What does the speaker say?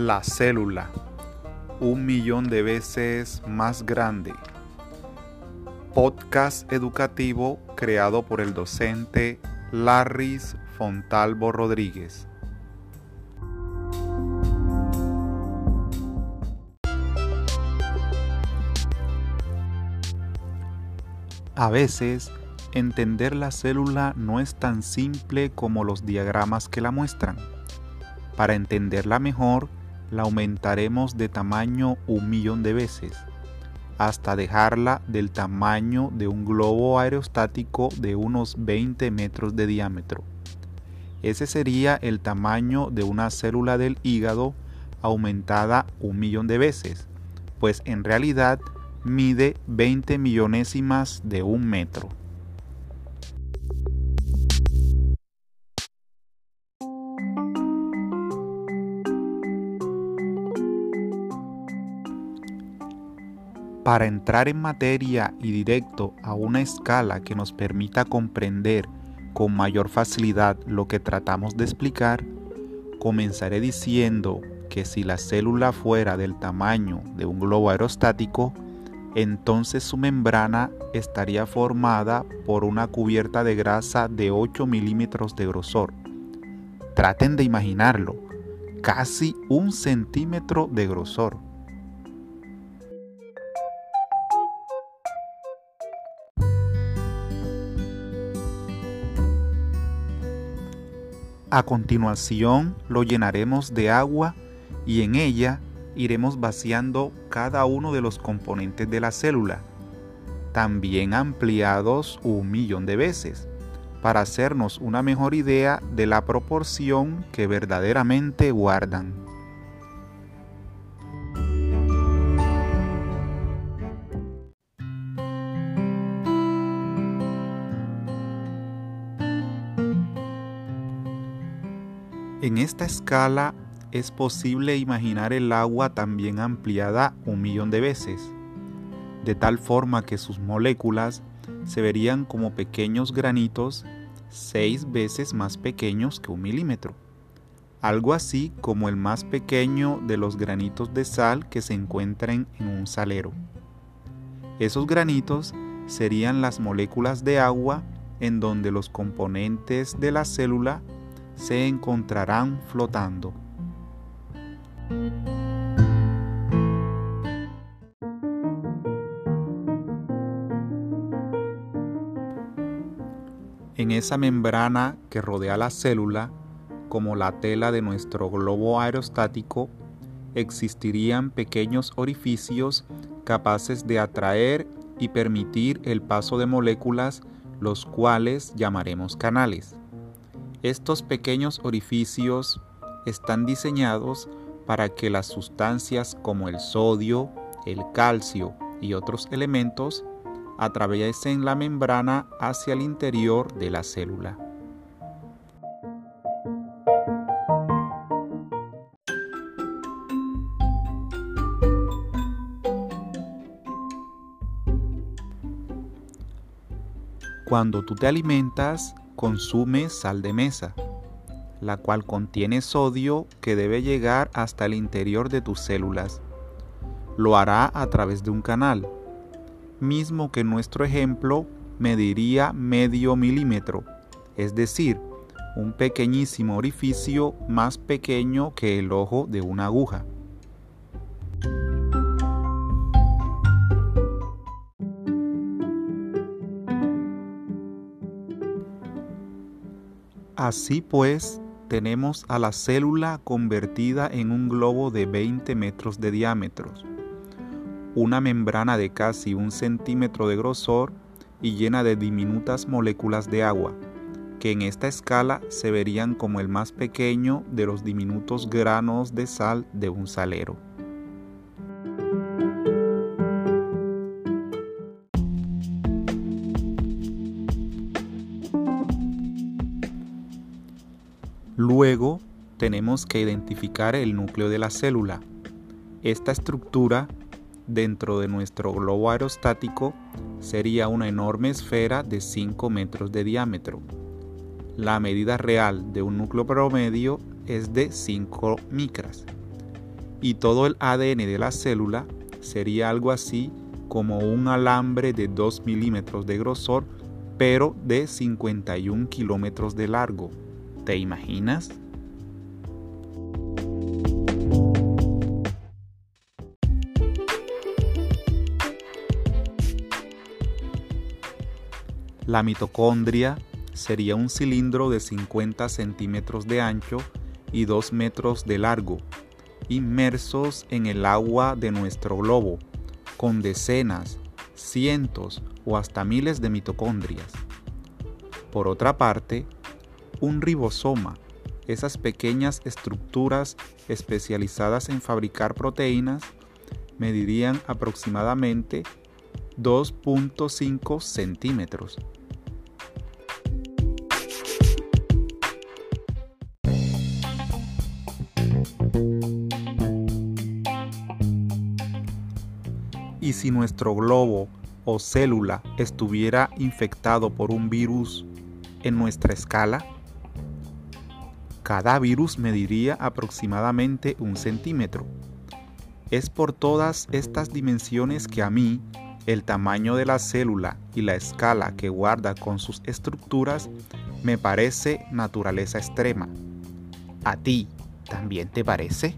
La célula, un millón de veces más grande. Podcast educativo creado por el docente Larris Fontalvo Rodríguez. A veces, entender la célula no es tan simple como los diagramas que la muestran. Para entenderla mejor, la aumentaremos de tamaño un millón de veces, hasta dejarla del tamaño de un globo aerostático de unos 20 metros de diámetro. Ese sería el tamaño de una célula del hígado aumentada un millón de veces, pues en realidad mide 20 millonésimas de un metro. Para entrar en materia y directo a una escala que nos permita comprender con mayor facilidad lo que tratamos de explicar, comenzaré diciendo que si la célula fuera del tamaño de un globo aerostático, entonces su membrana estaría formada por una cubierta de grasa de 8 milímetros de grosor. Traten de imaginarlo, casi un centímetro de grosor. A continuación lo llenaremos de agua y en ella iremos vaciando cada uno de los componentes de la célula, también ampliados un millón de veces, para hacernos una mejor idea de la proporción que verdaderamente guardan. En esta escala es posible imaginar el agua también ampliada un millón de veces, de tal forma que sus moléculas se verían como pequeños granitos seis veces más pequeños que un milímetro, algo así como el más pequeño de los granitos de sal que se encuentran en un salero. Esos granitos serían las moléculas de agua en donde los componentes de la célula se encontrarán flotando. En esa membrana que rodea la célula, como la tela de nuestro globo aerostático, existirían pequeños orificios capaces de atraer y permitir el paso de moléculas, los cuales llamaremos canales. Estos pequeños orificios están diseñados para que las sustancias como el sodio, el calcio y otros elementos atraviesen la membrana hacia el interior de la célula. Cuando tú te alimentas, consume sal de mesa, la cual contiene sodio que debe llegar hasta el interior de tus células. Lo hará a través de un canal, mismo que nuestro ejemplo mediría medio milímetro, es decir, un pequeñísimo orificio más pequeño que el ojo de una aguja. Así pues, tenemos a la célula convertida en un globo de 20 metros de diámetro, una membrana de casi un centímetro de grosor y llena de diminutas moléculas de agua, que en esta escala se verían como el más pequeño de los diminutos granos de sal de un salero. Luego tenemos que identificar el núcleo de la célula. Esta estructura dentro de nuestro globo aerostático sería una enorme esfera de 5 metros de diámetro. La medida real de un núcleo promedio es de 5 micras. y todo el ADN de la célula sería algo así como un alambre de 2 milímetros de grosor, pero de 51 kilómetros de largo. ¿Te imaginas? La mitocondria sería un cilindro de 50 centímetros de ancho y 2 metros de largo, inmersos en el agua de nuestro globo, con decenas, cientos o hasta miles de mitocondrias. Por otra parte, un ribosoma, esas pequeñas estructuras especializadas en fabricar proteínas, medirían aproximadamente 2.5 centímetros. Y si nuestro globo o célula estuviera infectado por un virus en nuestra escala, cada virus mediría aproximadamente un centímetro. Es por todas estas dimensiones que a mí el tamaño de la célula y la escala que guarda con sus estructuras me parece naturaleza extrema. ¿A ti también te parece?